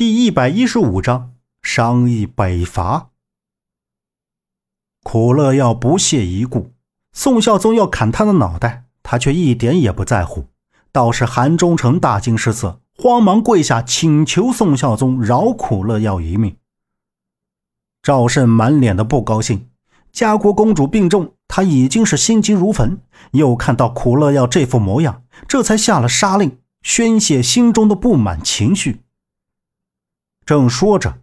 第一百一十五章商议北伐。苦乐要不屑一顾，宋孝宗要砍他的脑袋，他却一点也不在乎。倒是韩忠诚大惊失色，慌忙跪下请求宋孝宗饶苦乐要一命。赵慎满脸的不高兴，家国公主病重，他已经是心急如焚，又看到苦乐要这副模样，这才下了杀令，宣泄心中的不满情绪。正说着，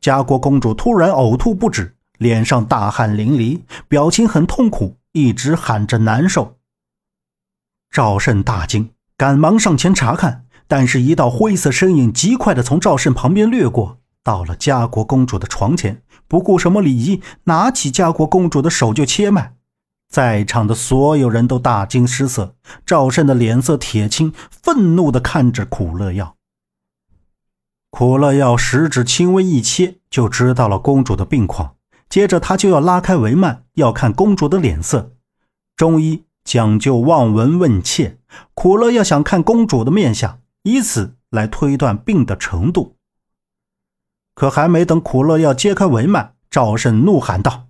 家国公主突然呕吐不止，脸上大汗淋漓，表情很痛苦，一直喊着难受。赵慎大惊，赶忙上前查看，但是一道灰色身影极快地从赵慎旁边掠过，到了家国公主的床前，不顾什么礼仪，拿起家国公主的手就切脉。在场的所有人都大惊失色，赵慎的脸色铁青，愤怒地看着苦乐药。苦乐要食指轻微一切，就知道了公主的病况。接着他就要拉开帷幔，要看公主的脸色。中医讲究望闻问切，苦乐要想看公主的面相，以此来推断病的程度。可还没等苦乐要揭开帷幔，赵慎怒喊道：“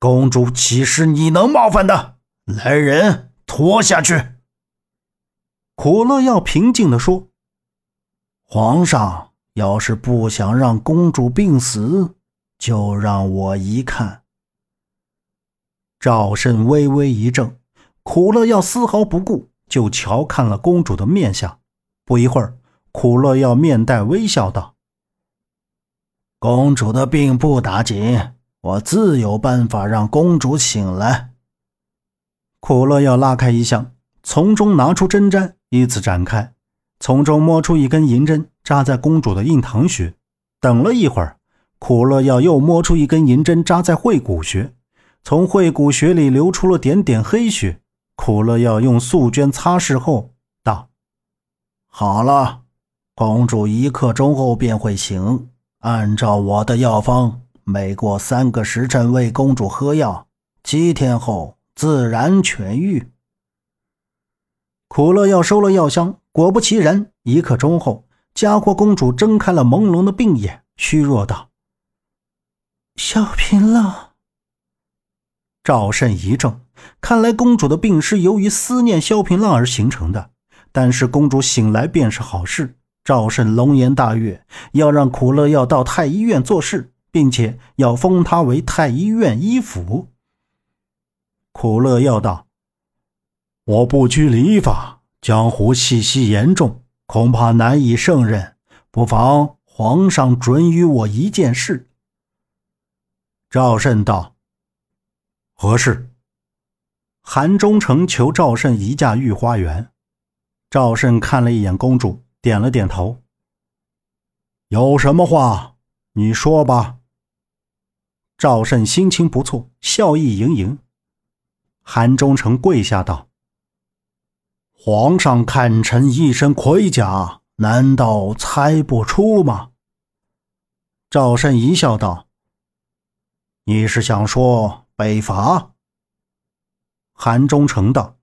公主岂是你能冒犯的？来人，拖下去！”苦乐要平静地说。皇上要是不想让公主病死，就让我一看。赵慎微微一怔，苦乐要丝毫不顾，就瞧看了公主的面相。不一会儿，苦乐要面带微笑道：“公主的病不打紧，我自有办法让公主醒来。”苦乐要拉开衣箱，从中拿出针毡，依次展开。从中摸出一根银针，扎在公主的印堂穴。等了一会儿，苦乐药又摸出一根银针，扎在会骨穴。从会骨穴里流出了点点黑血。苦乐药用素绢擦拭后道：“好了，公主一刻钟后便会醒。按照我的药方，每过三个时辰为公主喝药，七天后自然痊愈。”苦乐药收了药箱。果不其然，一刻钟后，家国公主睁开了朦胧的病眼，虚弱道：“小平浪。”赵慎一怔，看来公主的病是由于思念萧平浪而形成的。但是公主醒来便是好事。赵慎龙颜大悦，要让苦乐药到太医院做事，并且要封他为太医院医府。苦乐药道：“我不拘礼法。”江湖气息严重，恐怕难以胜任。不妨皇上准予我一件事。赵慎道：“何事？”韩忠诚求赵慎移驾御花园。赵慎看了一眼公主，点了点头。有什么话，你说吧。赵慎心情不错，笑意盈盈。韩忠诚跪下道。皇上看臣一身盔甲，难道猜不出吗？赵慎一笑道：“你是想说北伐？”韩忠诚道：“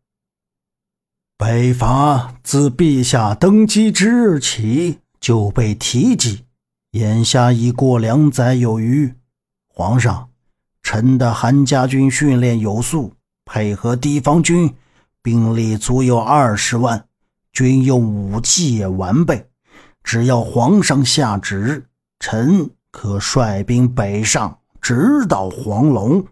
北伐自陛下登基之日起就被提及，眼下已过两载有余。皇上，臣的韩家军训练有素，配合地方军。”兵力足有二十万，军用武器也完备。只要皇上下旨，臣可率兵北上，直捣黄龙。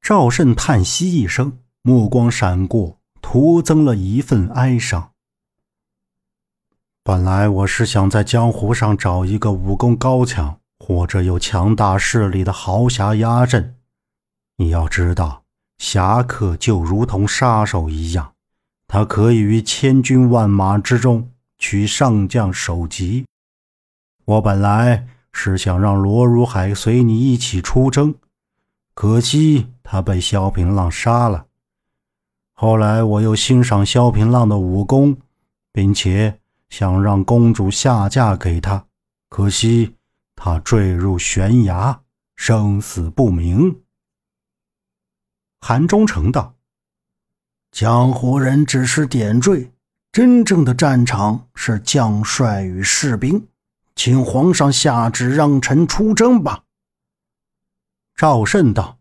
赵慎叹息一声，目光闪过，徒增了一份哀伤。本来我是想在江湖上找一个武功高强或者有强大势力的豪侠压阵。你要知道。侠客就如同杀手一样，他可以于千军万马之中取上将首级。我本来是想让罗如海随你一起出征，可惜他被萧平浪杀了。后来我又欣赏萧平浪的武功，并且想让公主下嫁给他，可惜他坠入悬崖，生死不明。韩忠诚道：“江湖人只是点缀，真正的战场是将帅与士兵，请皇上下旨让臣出征吧。赵慎道：“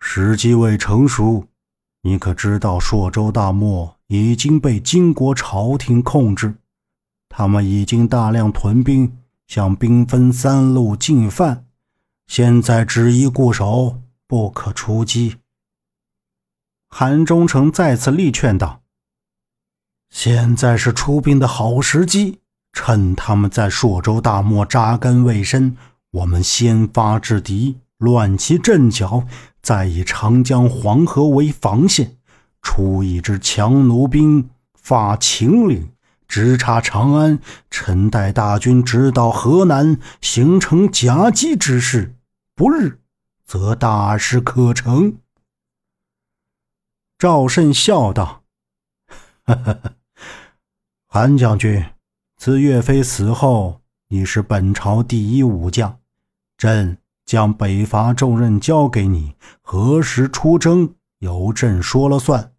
时机未成熟，你可知道朔州大漠已经被金国朝廷控制，他们已经大量屯兵，向兵分三路进犯，现在只宜固守，不可出击。”韩忠诚再次力劝道：“现在是出兵的好时机，趁他们在朔州大漠扎根未深。”我们先发制敌，乱其阵脚，再以长江、黄河为防线，出一支强弩兵，发秦岭，直插长安。臣带大军直捣河南，形成夹击之势，不日，则大事可成。赵慎笑道：“哈哈，韩将军，自岳飞死后，你是本朝第一武将。”朕将北伐重任交给你，何时出征由朕说了算。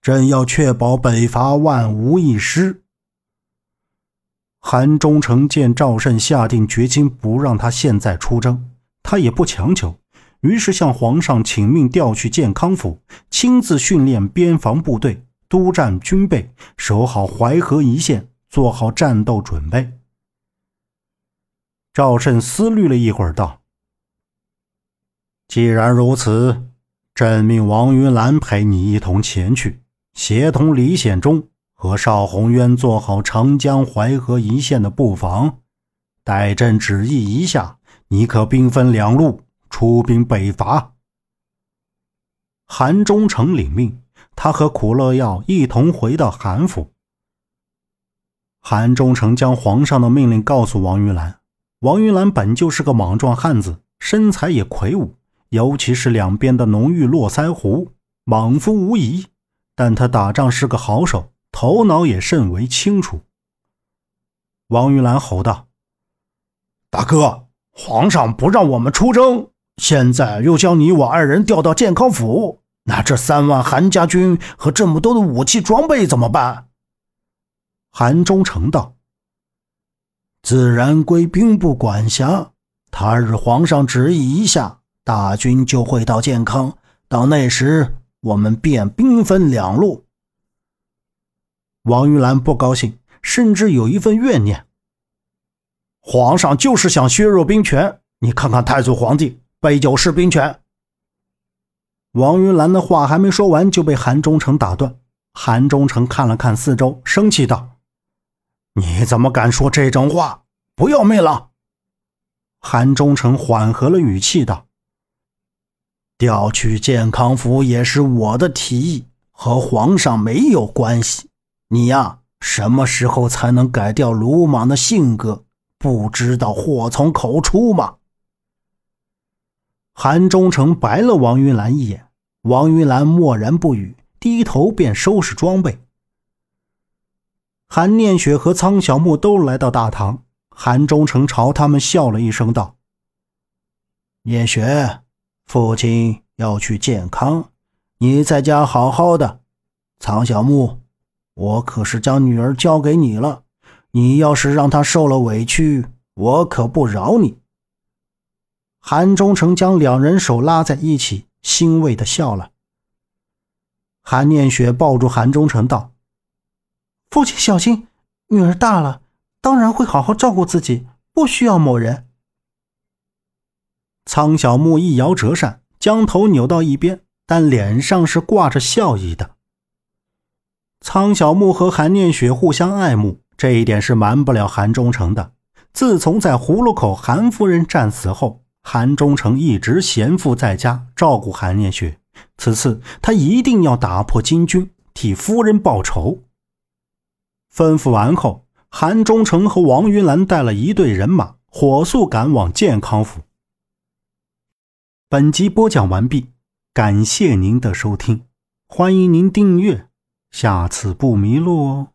朕要确保北伐万无一失。韩忠诚见赵慎下定决心不让他现在出征，他也不强求，于是向皇上请命调去建康府，亲自训练边防部队，督战军备，守好淮河一线，做好战斗准备。赵慎思虑了一会儿，道：“既然如此，朕命王云兰陪你一同前去，协同李显忠和邵宏渊做好长江、淮河一线的布防。待朕旨意一下，你可兵分两路出兵北伐。”韩忠诚领命，他和苦乐药一同回到韩府。韩忠诚将皇上的命令告诉王云兰。王云兰本就是个莽撞汉子，身材也魁梧，尤其是两边的浓郁络腮胡，莽夫无疑。但他打仗是个好手，头脑也甚为清楚。王云兰吼道：“大哥，皇上不让我们出征，现在又将你我二人调到健康府，那这三万韩家军和这么多的武器装备怎么办？”韩忠诚道。自然归兵部管辖。他日皇上旨意一下，大军就会到健康。到那时，我们便兵分两路。王玉兰不高兴，甚至有一份怨念。皇上就是想削弱兵权，你看看太祖皇帝杯酒释兵权。王云兰的话还没说完，就被韩忠诚打断。韩忠诚看了看四周，生气道。你怎么敢说这种话？不要命了！韩忠诚缓和了语气道：“调去健康府也是我的提议，和皇上没有关系。你呀，什么时候才能改掉鲁莽的性格？不知道祸从口出吗？”韩忠诚白了王云兰一眼，王云兰默然不语，低头便收拾装备。韩念雪和苍小木都来到大堂，韩忠诚朝他们笑了一声，道：“念雪，父亲要去健康，你在家好好的。苍小木，我可是将女儿交给你了，你要是让她受了委屈，我可不饶你。”韩忠诚将两人手拉在一起，欣慰的笑了。韩念雪抱住韩忠诚道。父亲小心，女儿大了，当然会好好照顾自己，不需要某人。苍小木一摇折扇，将头扭到一边，但脸上是挂着笑意的。苍小木和韩念雪互相爱慕，这一点是瞒不了韩忠诚的。自从在葫芦口韩夫人战死后，韩忠诚一直闲赋在家照顾韩念雪。此次他一定要打破金军，替夫人报仇。吩咐完后，韩忠诚和王云兰带了一队人马，火速赶往健康府。本集播讲完毕，感谢您的收听，欢迎您订阅，下次不迷路哦。